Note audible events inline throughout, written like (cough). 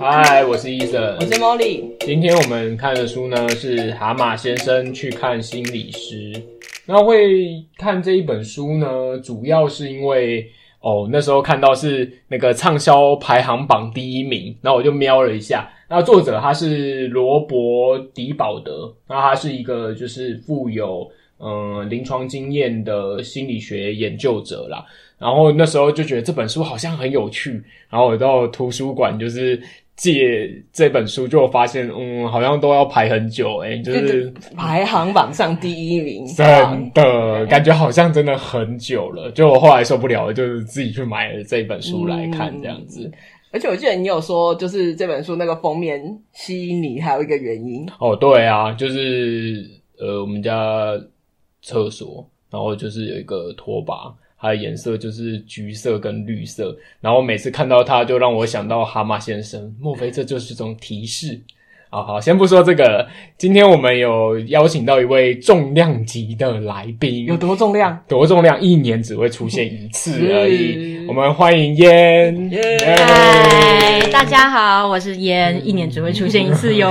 嗨，我是 Eason，我是 Molly。今天我们看的书呢是《蛤蟆先生去看心理师》。那会看这一本书呢，主要是因为哦，那时候看到是那个畅销排行榜第一名，然后我就瞄了一下。那作者他是罗伯·迪保德，那他是一个就是富有嗯临床经验的心理学研究者啦。然后那时候就觉得这本书好像很有趣，然后我到图书馆就是借这本书，就发现嗯，好像都要排很久诶、欸、就是排行榜上第一名，真的感觉好像真的很久了。就我后来受不了了，就是自己去买了这本书来看这样子。嗯、而且我记得你有说，就是这本书那个封面吸引你，还有一个原因哦，对啊，就是呃，我们家厕所，然后就是有一个拖把。它的颜色就是橘色跟绿色，然后每次看到它，就让我想到蛤蟆先生。莫非这就是种提示？好好，先不说这个了。今天我们有邀请到一位重量级的来宾，有多重量？多重量？一年只会出现一次而已。我们欢迎烟。嗨，大家好，我是烟，一年只会出现一次哟。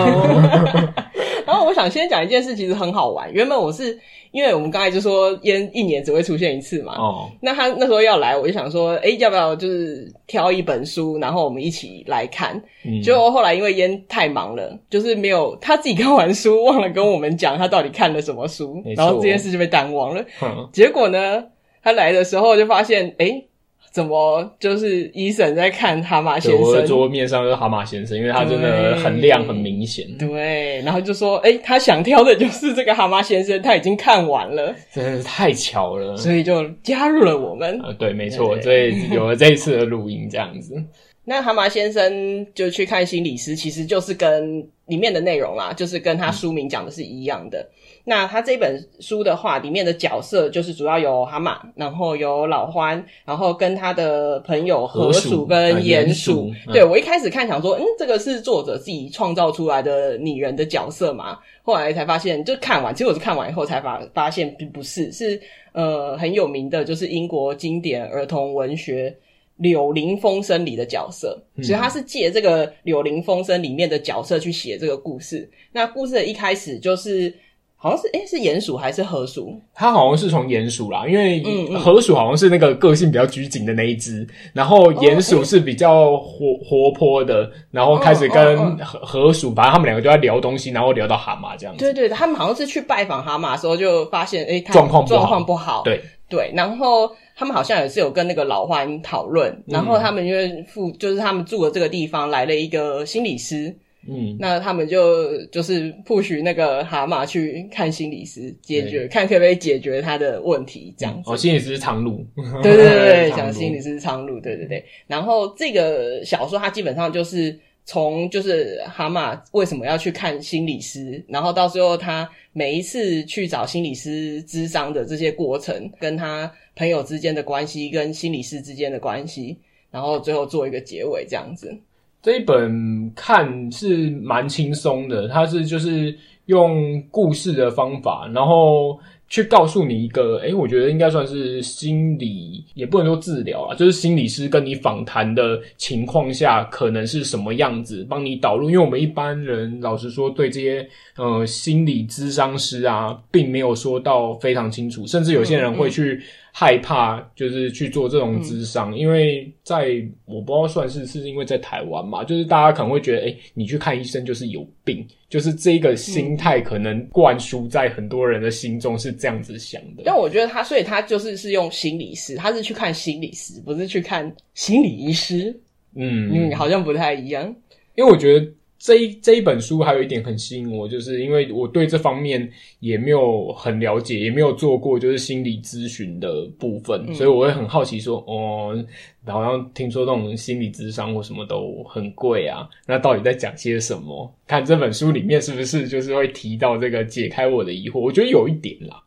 然后我想先讲一件事，其实很好玩。原本我是。因为我们刚才就说烟一年只会出现一次嘛，哦，那他那时候要来，我就想说，哎，要不要就是挑一本书，然后我们一起来看？嗯，结果后来因为烟太忙了，就是没有他自己看完书，忘了跟我们讲他到底看了什么书，然后这件事就被淡忘了。嗯，结果呢，他来的时候就发现，哎。怎么就是医生在看蛤蟆先生？我的桌面上就是蛤蟆先生，因为他真的很亮，很明显。对，然后就说，诶，他想挑的就是这个蛤蟆先生，他已经看完了，真的是太巧了，所以就加入了我们。呃，对，没错，所以有了这一次的录音，这样子。(laughs) 那蛤蟆先生就去看心理师，其实就是跟里面的内容啦，就是跟他书名讲的是一样的。嗯那他这本书的话，里面的角色就是主要有蛤蟆，然后有老獾，然后跟他的朋友河鼠跟鼹鼠。嗯、对，我一开始看想说，嗯，这个是作者自己创造出来的拟人的角色嘛？后来才发现，就看完，其实我是看完以后才发发现并不是，是呃很有名的，就是英国经典儿童文学《柳林风声》里的角色，所以他是借这个《柳林风声》里面的角色去写这个故事。那故事的一开始就是。好像是诶，是鼹鼠还是河鼠？它好像是从鼹鼠啦，因为河鼠好像是那个个性比较拘谨的那一只，然后鼹鼠是比较活活泼的，然后开始跟河河鼠，反正他们两个就在聊东西，然后聊到蛤蟆这样子。对对，他们好像是去拜访蛤蟆的时候，就发现诶，状况状况不好。对对，然后他们好像也是有跟那个老欢讨论，然后他们因为附就是他们住的这个地方来了一个心理师。嗯，那他们就就是 push 那个蛤蟆去看心理师，解决看可不可以解决他的问题，这样子。哦，心理师是苍鹭，对 (laughs) 对对，讲 (laughs) 心理师是苍鹭，对对对。然后这个小说它基本上就是从就是蛤蟆为什么要去看心理师，然后到最后他每一次去找心理师咨商的这些过程，跟他朋友之间的关系，跟心理师之间的关系，然后最后做一个结尾，这样子。这一本看是蛮轻松的，它是就是用故事的方法，然后去告诉你一个，诶，我觉得应该算是心理，也不能说治疗啊，就是心理师跟你访谈的情况下，可能是什么样子，帮你导入。因为我们一般人老实说，对这些呃心理咨商师啊，并没有说到非常清楚，甚至有些人会去。嗯嗯害怕就是去做这种智商，嗯、因为在我不知道算是是因为在台湾嘛，就是大家可能会觉得，哎、欸，你去看医生就是有病，就是这个心态可能灌输在很多人的心中是这样子想的。但我觉得他，所以他就是是用心理师，他是去看心理师，不是去看心理医师。嗯嗯，好像不太一样，因为我觉得。这一这一本书还有一点很吸引我，就是因为我对这方面也没有很了解，也没有做过就是心理咨询的部分，嗯、所以我会很好奇说，哦，好像听说那种心理咨商或什么都很贵啊，那到底在讲些什么？看这本书里面是不是就是会提到这个，解开我的疑惑？我觉得有一点啦。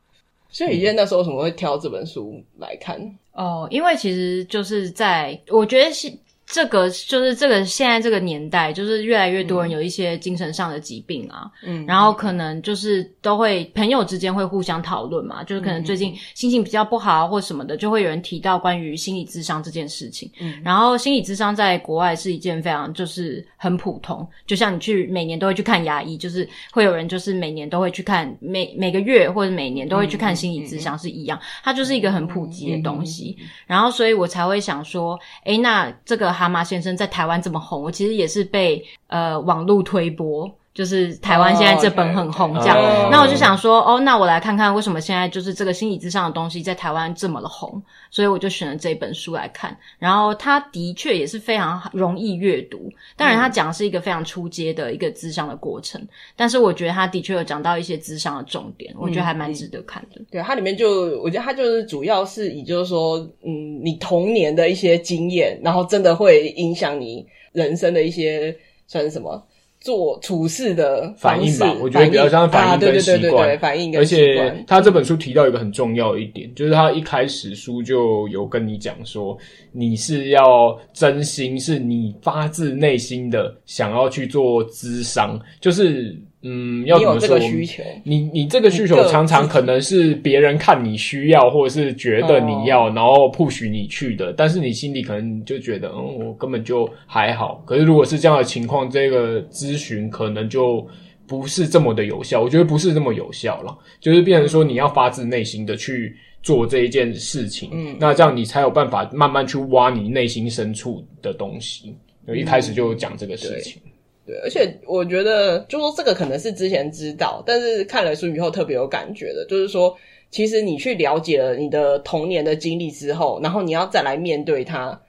所以，以前那时候为什么会挑这本书来看？哦，因为其实就是在我觉得是。这个就是这个现在这个年代，就是越来越多人有一些精神上的疾病啊，嗯，然后可能就是都会朋友之间会互相讨论嘛，就是可能最近心情比较不好或什么的，就会有人提到关于心理智商这件事情。嗯，然后心理智商在国外是一件非常就是很普通，就像你去每年都会去看牙医，就是会有人就是每年都会去看每每个月或者每年都会去看心理智商是一样，它就是一个很普及的东西。然后所以我才会想说，诶，那这个。蛤蟆先生在台湾这么红，我其实也是被呃网络推播，就是台湾现在这本很红这样。Oh, okay. 那我就想说，哦，那我来看看为什么现在就是这个心理咨商的东西在台湾这么的红，所以我就选了这本书来看。然后它的确也是非常容易阅读，当然它讲的是一个非常出阶的一个智商的过程，但是我觉得它的确有讲到一些智商的重点，我觉得还蛮值得看的。嗯、对，它里面就我觉得它就是主要是以就是说，嗯，你童年的一些经验，然后真的会影响你人生的一些算是什么？做处事的反应吧，我觉得比较像反应跟习惯。啊、对反应跟习惯。而且他这本书提到一个很重要的一点，就是他一开始书就有跟你讲说，你是要真心，是你发自内心的想要去做咨商，就是。嗯，要怎么说？你有这个需求，你你这个需求常常可能是别人看你需要，或者是觉得你要，然后 push 你去的。但是你心里可能就觉得，嗯，我根本就还好。可是如果是这样的情况，这个咨询可能就不是这么的有效。我觉得不是这么有效了，就是变成说你要发自内心的去做这一件事情，嗯，那这样你才有办法慢慢去挖你内心深处的东西。就一开始就讲这个事情。对，而且我觉得，就说这个可能是之前知道，但是看了书以后特别有感觉的，就是说，其实你去了解了你的童年的经历之后，然后你要再来面对它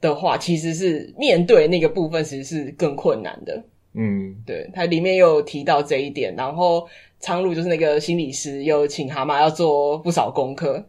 的话，其实是面对那个部分，其实是更困难的。嗯，对，它里面又有提到这一点，然后苍鹭就是那个心理师，又请蛤蟆要做不少功课。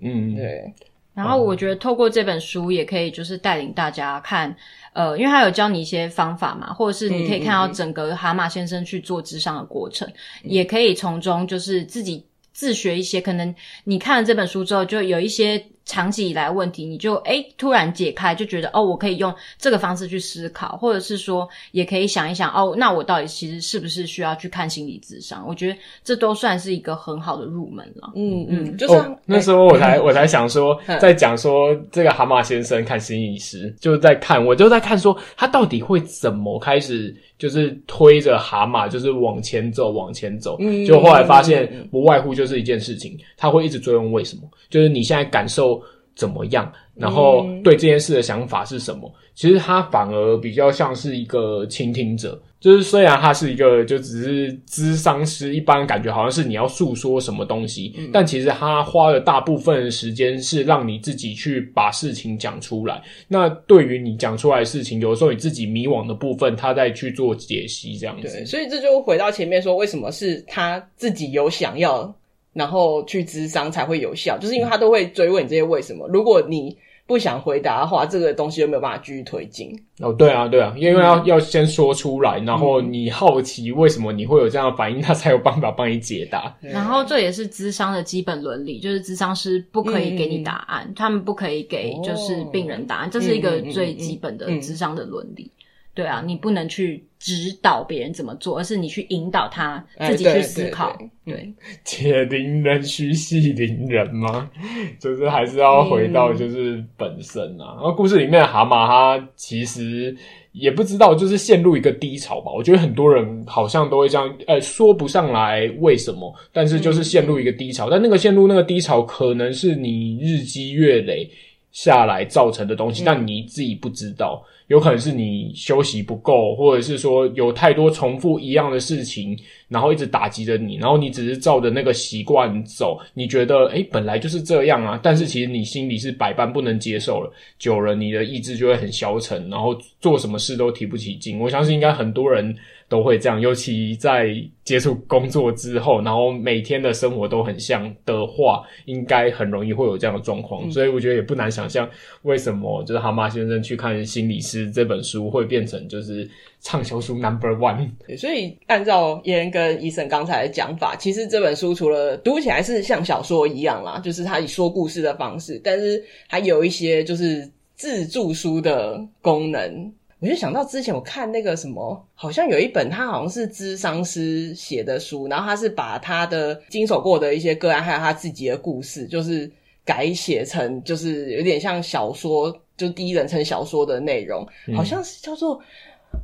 嗯，对。然后我觉得透过这本书，也可以就是带领大家看。呃，因为他有教你一些方法嘛，或者是你可以看到整个蛤蟆先生去做智商的过程，嗯、也可以从中就是自己自学一些。可能你看了这本书之后，就有一些长期以来问题，你就诶突然解开，就觉得哦，我可以用这个方式去思考，或者是说，也可以想一想哦，那我到底其实是不是需要去看心理智商？我觉得这都算是一个很好的入门了。嗯嗯，就是、哦、那时候我才、欸、我才想说，(laughs) 在讲说这个蛤蟆先生看心理师，就在看，我就在看说他到底会怎么开始，就是推着蛤蟆就是往前走，往前走。嗯，就后来发现不外乎就是一件事情，他会一直追问为什么，就是你现在感受怎么样，然后对这件事的想法是什么？其实他反而比较像是一个倾听者。就是虽然他是一个就只是咨商师，一般感觉好像是你要诉说什么东西，嗯、但其实他花了大部分的时间是让你自己去把事情讲出来。那对于你讲出来的事情，有时候你自己迷惘的部分，他再去做解析，这样子。对，所以这就回到前面说，为什么是他自己有想要，然后去咨商才会有效，就是因为他都会追问你这些为什么。如果你不想回答的话，这个东西就没有办法继续推进。哦，对啊，对啊，因为要、嗯、要先说出来，然后你好奇为什么你会有这样的反应，他才有办法帮你解答。然后这也是咨商的基本伦理，就是咨商师不可以给你答案，嗯、他们不可以给就是病人答案，哦、这是一个最基本的咨商的伦理。对啊，你不能去指导别人怎么做，而是你去引导他自己去思考。哎、对，对，对，对，解铃人须系铃人吗？(laughs) 就是还是要回到就是本身啊。嗯、然后故事里面的蛤蟆，他其实也不知道，就是陷入一个低潮吧。我觉得很多人好像都会这样，呃，说不上来为什么，但是就是陷入一个低潮。嗯、但那个陷入那个低潮，可能是你日积月累下来造成的东西，嗯、但你自己不知道。有可能是你休息不够，或者是说有太多重复一样的事情，然后一直打击着你，然后你只是照着那个习惯走，你觉得诶，本来就是这样啊，但是其实你心里是百般不能接受了，久了你的意志就会很消沉，然后做什么事都提不起劲。我相信应该很多人。都会这样，尤其在接触工作之后，然后每天的生活都很像的话，应该很容易会有这样的状况。嗯、所以我觉得也不难想象，为什么就是蛤蟆先生去看心理师这本书会变成就是畅销书 number one。所以按照妍跟 Eason 刚才的讲法，其实这本书除了读起来是像小说一样啦，就是他以说故事的方式，但是还有一些就是。自助书的功能，我就想到之前我看那个什么，好像有一本他好像是咨商师写的书，然后他是把他的经手过的一些个案，还有他自己的故事，就是改写成就是有点像小说，就第一人称小说的内容，好像是叫做。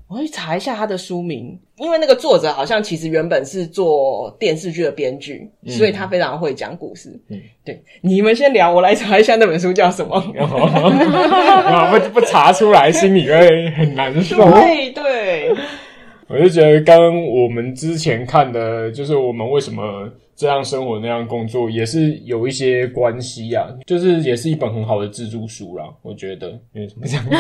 我去查一下他的书名，因为那个作者好像其实原本是做电视剧的编剧，嗯、所以他非常会讲故事。嗯，对，你们先聊，我来查一下那本书叫什么。(laughs) 不不查出来，心里会很难受。对对，我就觉得刚刚我们之前看的，就是我们为什么这样生活那样工作，也是有一些关系啊。就是也是一本很好的自助书啦，我觉得。因为什么这样？(laughs)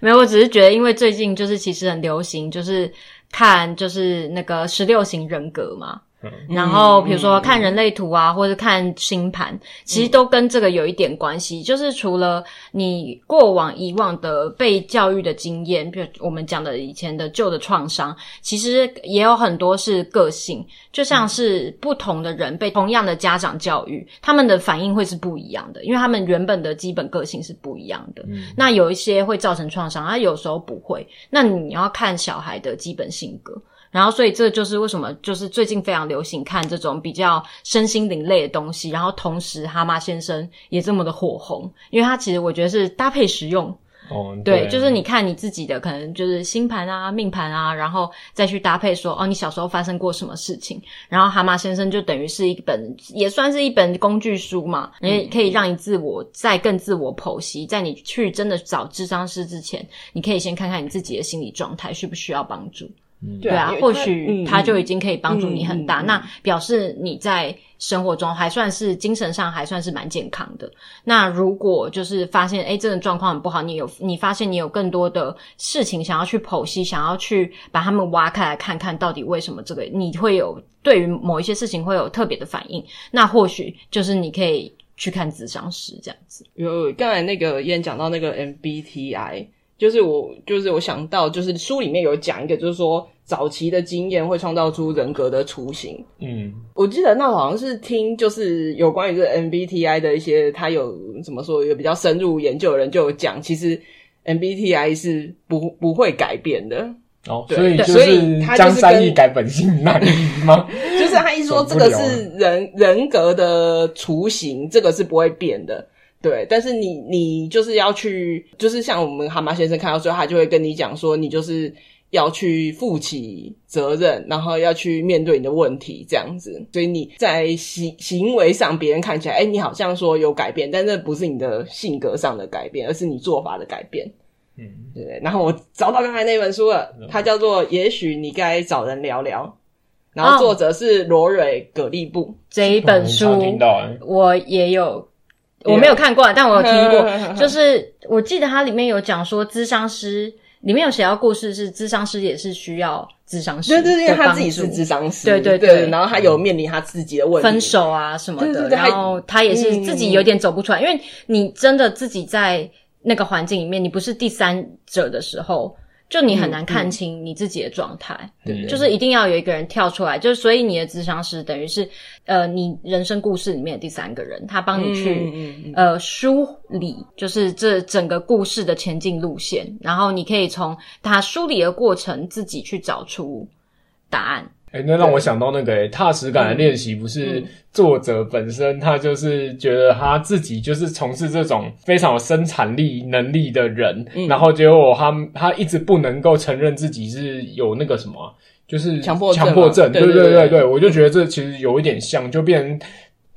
没有，我只是觉得，因为最近就是其实很流行，就是看就是那个十六型人格嘛。然后，比如说看人类图啊，或者看星盘，其实都跟这个有一点关系。就是除了你过往以往的被教育的经验，比如我们讲的以前的旧的创伤，其实也有很多是个性。就像是不同的人被同样的家长教育，他们的反应会是不一样的，因为他们原本的基本个性是不一样的。那有一些会造成创伤，他有时候不会。那你要看小孩的基本性格。然后，所以这就是为什么，就是最近非常流行看这种比较身心灵类的东西。然后，同时蛤蟆先生也这么的火红，因为它其实我觉得是搭配实用。哦，对，对，就是你看你自己的可能就是星盘啊、命盘啊，然后再去搭配说，哦，你小时候发生过什么事情。然后，蛤蟆先生就等于是一本，也算是一本工具书嘛，也可以让你自我再更自我剖析，在你去真的找智商师之前，你可以先看看你自己的心理状态需不需要帮助。嗯、对啊，或许他就已经可以帮助你很大，嗯嗯嗯嗯、那表示你在生活中还算是精神上还算是蛮健康的。那如果就是发现，诶，这个状况很不好，你有你发现你有更多的事情想要去剖析，想要去把他们挖开来看看到底为什么这个你会有对于某一些事情会有特别的反应，那或许就是你可以去看咨商师这样子。有刚才那个燕讲到那个 MBTI。就是我，就是我想到，就是书里面有讲一个，就是说早期的经验会创造出人格的雏形。嗯，我记得那好像是听，就是有关于这个 MBTI 的一些，他有怎么说，有比较深入研究的人就有讲，其实 MBTI 是不不会改变的。哦，对所以就是江山易改，本性难移吗？(laughs) 就是他一说这个是人人格的雏形，这个是不会变的。对，但是你你就是要去，就是像我们蛤蟆先生看到最后，他就会跟你讲说，你就是要去负起责任，然后要去面对你的问题，这样子。所以你在行行为上，别人看起来，哎，你好像说有改变，但这不是你的性格上的改变，而是你做法的改变。嗯，对。然后我找到刚才那本书了，它叫做《也许你该找人聊聊》，然后作者是罗蕊·葛利布。这一本书，我也有。我没有看过，但我有听过。(laughs) 就是我记得它里面有讲说，咨商师里面有写到故事，是咨商师也是需要咨商师，对对对，因为他自己是咨商师，对对对，然后他有面临他自己的问题，分手啊什么的，然后他也是自己有点走不出来，因为你真的自己在那个环境里面，你不是第三者的时候。就你很难看清你自己的状态，对、嗯，嗯、就是一定要有一个人跳出来，就是所以你的智商师等于是呃你人生故事里面的第三个人，他帮你去、呃梳理，就是这整个故事的前进路线，然后你可以从他梳理的过程自己去找出答案。哎、欸，那让我想到那个、欸、踏实感的练习，不是作者本身他就是觉得他自己就是从事这种非常有生产力能力的人，嗯、然后结果他他一直不能够承认自己是有那个什么，就是强迫强迫症，对对对。对对，我就觉得这其实有一点像，就变成。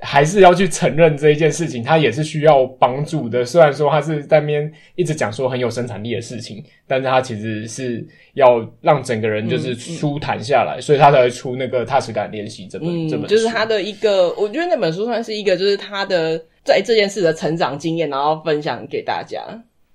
还是要去承认这一件事情，他也是需要帮助的。虽然说他是在那边一直讲说很有生产力的事情，但是他其实是要让整个人就是舒坦下来，嗯嗯、所以他才会出那个踏实感练习这本、嗯、这本书，就是他的一个，我觉得那本书算是一个，就是他的在这件事的成长经验，然后分享给大家，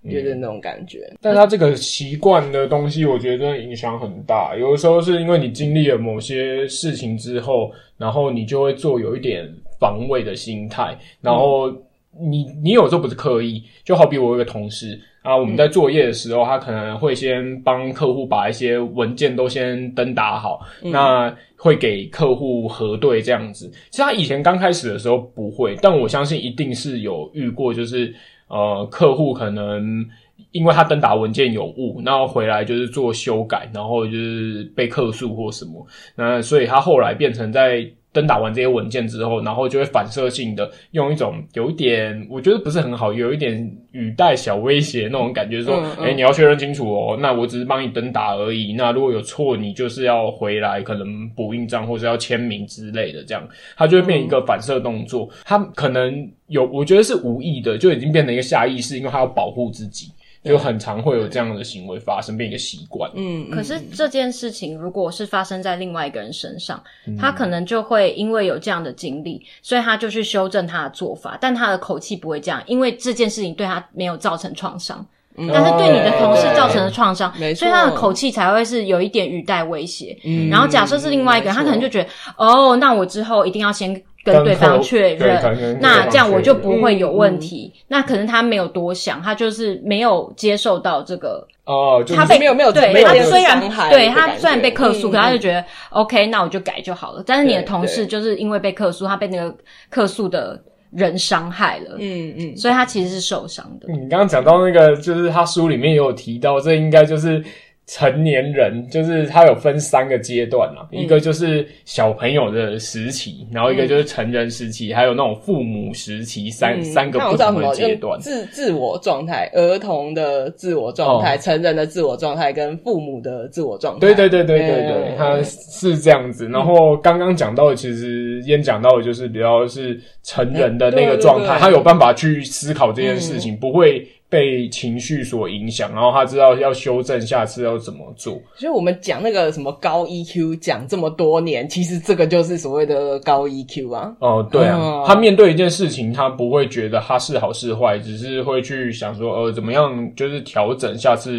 就是那种感觉。嗯、但他这个习惯的东西，我觉得真的影响很大。有的时候是因为你经历了某些事情之后，然后你就会做有一点。防卫的心态，然后你你有时候不是刻意，就好比我有一个同事啊，我们在作业的时候，他可能会先帮客户把一些文件都先登打好，嗯、那会给客户核对这样子。其实他以前刚开始的时候不会，但我相信一定是有遇过，就是呃客户可能因为他登打文件有误，然后回来就是做修改，然后就是被客诉或什么，那所以他后来变成在。登打完这些文件之后，然后就会反射性的用一种有一点，我觉得不是很好，有一点语带小威胁那种感觉，说，哎、嗯嗯欸，你要确认清楚哦，那我只是帮你登打而已，那如果有错，你就是要回来，可能补印章或者要签名之类的，这样，它就会变一个反射动作，它可能有，我觉得是无意的，就已经变成一个下意识，因为它要保护自己。就很常会有这样的行为发生，变一个习惯。嗯，可是这件事情如果是发生在另外一个人身上，嗯、他可能就会因为有这样的经历，所以他就去修正他的做法，但他的口气不会这样，因为这件事情对他没有造成创伤，嗯、但是对你的同事造成了创伤，哦、所以他的口气才会是有一点语带威胁。嗯，然后假设是另外一个人，他可能就觉得，哦，那我之后一定要先。跟对方确认，那这样我就不会有问题。嗯、那可能他没有多想，他就是没有接受到这个哦，他被没有没有对，他虽然对他虽然被客诉，嗯、可他就觉得 OK，那我就改就好了。但是你的同事就是因为被客诉，他被那个客诉的人伤害了，嗯嗯，所以他其实是受伤的。你刚刚讲到那个，就是他书里面也有提到，这应该就是。成年人就是他有分三个阶段啊，嗯、一个就是小朋友的时期，然后一个就是成人时期，嗯、还有那种父母时期，三、嗯、三个不同的阶段。自自我状态，儿童的自我状态，哦、成人的自我状态，跟父母的自我状态。对对对对对对，他、嗯、是这样子。然后刚刚讲到的，其实先讲到的就是比较是成人的那个状态，他有办法去思考这件事情，嗯、不会。被情绪所影响，然后他知道要修正，下次要怎么做。所以我们讲那个什么高 EQ，讲这么多年，其实这个就是所谓的高 EQ 啊。哦，对啊，嗯、他面对一件事情，他不会觉得他是好是坏，只是会去想说，呃，怎么样，就是调整，下次。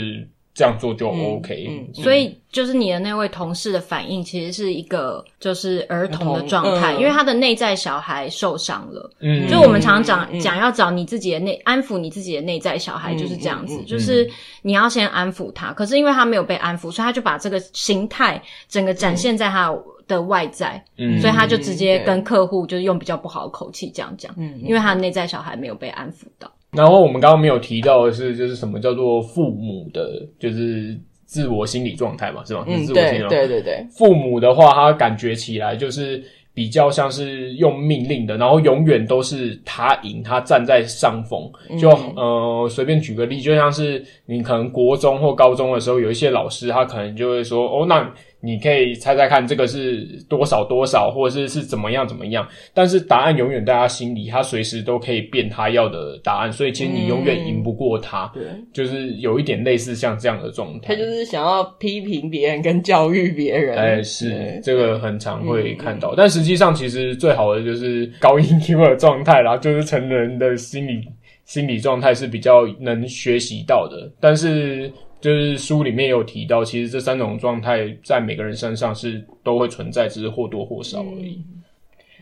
这样做就 OK，嗯嗯，所以就是你的那位同事的反应，其实是一个就是儿童的状态，嗯、因为他的内在小孩受伤了。嗯，就我们常常讲讲要找你自己的内安抚你自己的内在小孩，就是这样子，嗯、就是你要先安抚他。可是因为他没有被安抚，所以他就把这个形态整个展现在他的外在，嗯，所以他就直接跟客户就是用比较不好的口气这样讲，嗯，因为他的内在小孩没有被安抚到。然后我们刚刚没有提到的是，就是什么叫做父母的，就是自我心理状态嘛，是吧？嗯，自我心理状态。对对对对。父母的话，他感觉起来就是比较像是用命令的，然后永远都是他赢，他站在上风。就、嗯、呃，随便举个例，就像是你可能国中或高中的时候，有一些老师，他可能就会说：“哦，那。”你可以猜猜看，这个是多少多少，或者是是怎么样怎么样？但是答案永远在他心里，他随时都可以变他要的答案，所以其实你永远赢不过他。对、嗯，就是有一点类似像这样的状态。他就是想要批评别人跟教育别人。哎，是这个很常会看到，嗯、但实际上其实最好的就是高音 Q 的状态啦，就是成人的心理心理状态是比较能学习到的，但是。就是书里面有提到，其实这三种状态在每个人身上是都会存在，只是或多或少而已。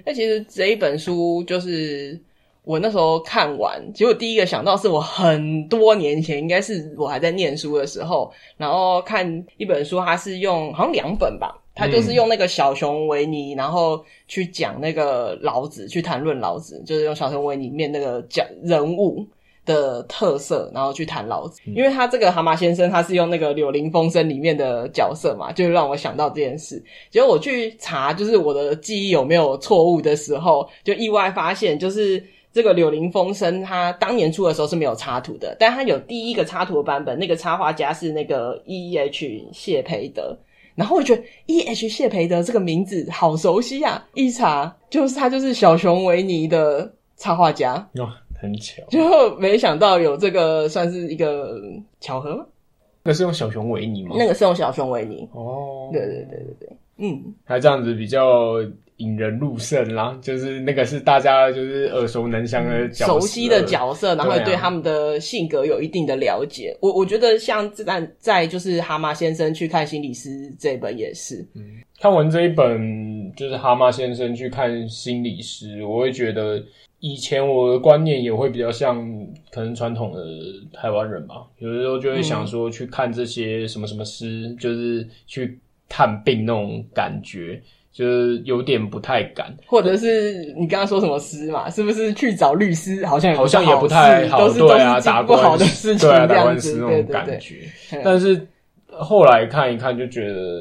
那、嗯、其实这一本书就是我那时候看完，结果第一个想到是我很多年前，应该是我还在念书的时候，然后看一本书，它是用好像两本吧，它就是用那个小熊维尼，然后去讲那个老子，去谈论老子，就是用小熊维尼面那个讲人物。的特色，然后去谈老子，因为他这个蛤蟆先生，他是用那个《柳林风声》里面的角色嘛，就让我想到这件事。结果我去查，就是我的记忆有没有错误的时候，就意外发现，就是这个《柳林风声》他当年出的时候是没有插图的，但他有第一个插图的版本，那个插画家是那个 E.H. 谢培德。然后我觉得 E.H. 谢培德这个名字好熟悉啊，一查就是他就是小熊维尼的插画家。很巧，(laughs) 就没想到有这个算是一个巧合吗？那是用小熊维尼吗？那个是用小熊维尼。哦，对对对对对，嗯，还这样子比较引人入胜啦，就是那个是大家就是耳熟能详的角色，熟悉的角色，然后对他们的性格有一定的了解。啊、我我觉得像在在就是蛤蟆先生去看心理师这一本也是，嗯，看完这一本就是蛤蟆先生去看心理师，我会觉得。以前我的观念也会比较像可能传统的台湾人吧，有的时候就会想说去看这些什么什么师，嗯、就是去看病那种感觉。就是有点不太敢，或者是你刚刚说什么师嘛？是不是去找律师？好像好像也不太好，都是对啊，打不好的事情，对啊，打官司那种感觉。但是后来看一看，就觉得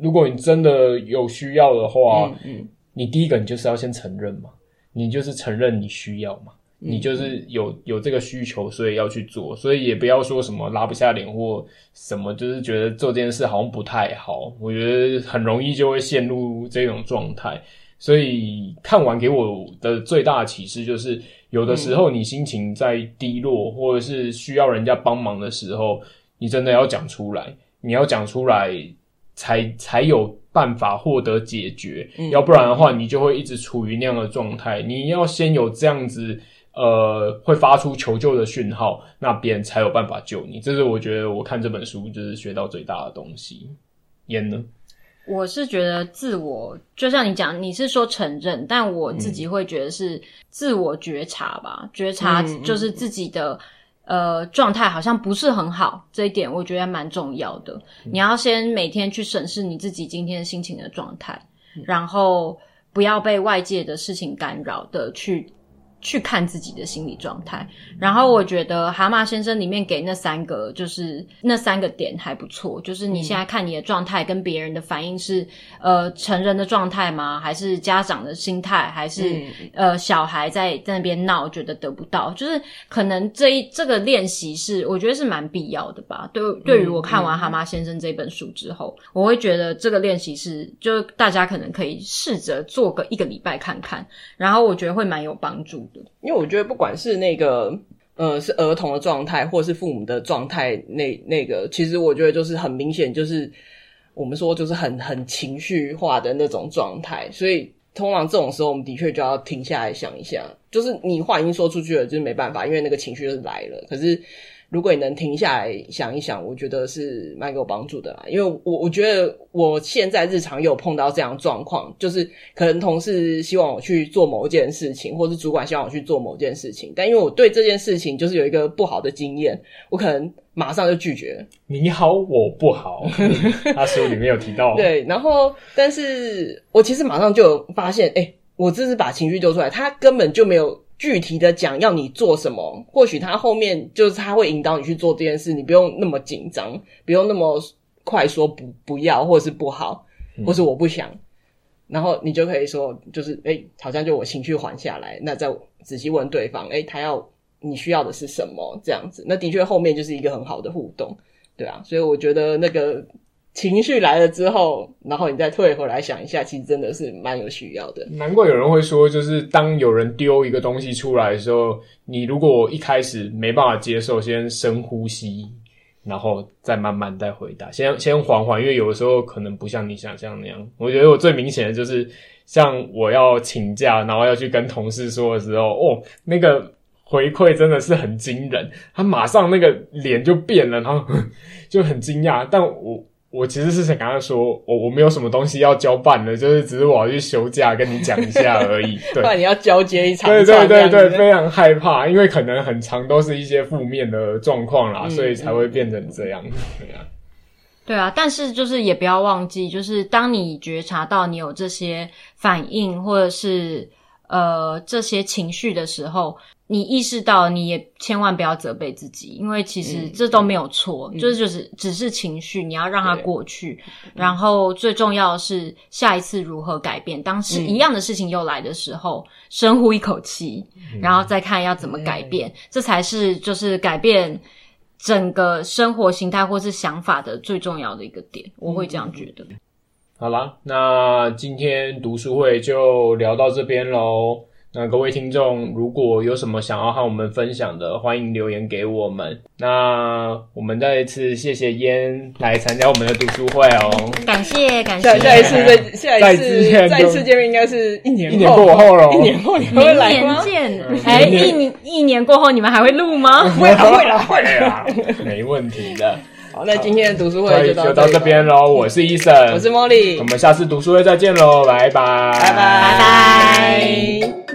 如果你真的有需要的话，嗯，嗯，你第一个你就是要先承认嘛，你就是承认你需要嘛。你就是有有这个需求，所以要去做，所以也不要说什么拉不下脸或什么，就是觉得做这件事好像不太好。我觉得很容易就会陷入这种状态。所以看完给我的最大的启示就是，有的时候你心情在低落，或者是需要人家帮忙的时候，你真的要讲出来，你要讲出来才才有办法获得解决。要不然的话，你就会一直处于那样的状态。你要先有这样子。呃，会发出求救的讯号，那别人才有办法救你。这是我觉得我看这本书就是学到最大的东西。烟呢？我是觉得自我，就像你讲，你是说承认，但我自己会觉得是自我觉察吧。嗯、觉察就是自己的、嗯、呃状态好像不是很好，这一点我觉得还蛮重要的。嗯、你要先每天去审视你自己今天心情的状态，嗯、然后不要被外界的事情干扰的去。去看自己的心理状态，然后我觉得《蛤蟆先生》里面给那三个，就是那三个点还不错。就是你现在看你的状态跟别人的反应是，呃，成人的状态吗？还是家长的心态？还是呃，小孩在在那边闹，觉得得不到？就是可能这一这个练习是，我觉得是蛮必要的吧。对，对于我看完《蛤蟆先生》这本书之后，我会觉得这个练习是，就大家可能可以试着做个一个礼拜看看，然后我觉得会蛮有帮助。因为我觉得，不管是那个，呃，是儿童的状态，或是父母的状态，那那个，其实我觉得就是很明显，就是我们说就是很很情绪化的那种状态。所以通常这种时候，我们的确就要停下来想一下，就是你话已经说出去了，就是没办法，因为那个情绪就是来了。可是。如果你能停下来想一想，我觉得是蛮有帮助的啦。因为我我觉得我现在日常有碰到这样状况，就是可能同事希望我去做某一件事情，或是主管希望我去做某件事情，但因为我对这件事情就是有一个不好的经验，我可能马上就拒绝。你好，我不好。(laughs) 他书里面有提到。对，然后但是我其实马上就有发现，哎，我这是把情绪丢出来，他根本就没有。具体的讲要你做什么，或许他后面就是他会引导你去做这件事，你不用那么紧张，不用那么快说不不要，或是不好，或是我不想，嗯、然后你就可以说，就是诶，好像就我情绪缓下来，那再仔细问对方，诶，他要你需要的是什么？这样子，那的确后面就是一个很好的互动，对啊，所以我觉得那个。情绪来了之后，然后你再退回来想一下，其实真的是蛮有需要的。难怪有人会说，就是当有人丢一个东西出来的时候，你如果一开始没办法接受，先深呼吸，然后再慢慢再回答，先先缓缓，因为有的时候可能不像你想象那样。我觉得我最明显的就是，像我要请假，然后要去跟同事说的时候，哦，那个回馈真的是很惊人，他马上那个脸就变了，然后 (laughs) 就很惊讶，但我。我其实是想跟他说，我我没有什么东西要交办的，就是只是我要去休假跟你讲一下而已。(laughs) 对，不然你要交接一场。对对对对，非常害怕，因为可能很长都是一些负面的状况啦，嗯、所以才会变成这样。对啊，对啊，但是就是也不要忘记，就是当你觉察到你有这些反应或者是呃这些情绪的时候。你意识到，你也千万不要责备自己，因为其实这都没有错，嗯、就是就是只是情绪，你要让它过去。然后最重要的是下一次如何改变。当时一样的事情又来的时候，嗯、深呼一口气，然后再看要怎么改变，嗯、这才是就是改变整个生活形态或是想法的最重要的一个点。我会这样觉得。好啦，那今天读书会就聊到这边喽。那各位听众，如果有什么想要和我们分享的，欢迎留言给我们。那我们再一次谢谢烟来参加我们的读书会哦，感谢感谢。下一次再下一次再一次见面应该是一年一年过后了，一年后你们会来吗？年见。哎，一年一年过后你们还会录吗？(laughs) 会啦会啦会啊，没问题的。好，那今天的读书会就到这边喽。我是 Eason，我是 Molly，我们下次读书会再见喽，拜拜，拜拜拜拜。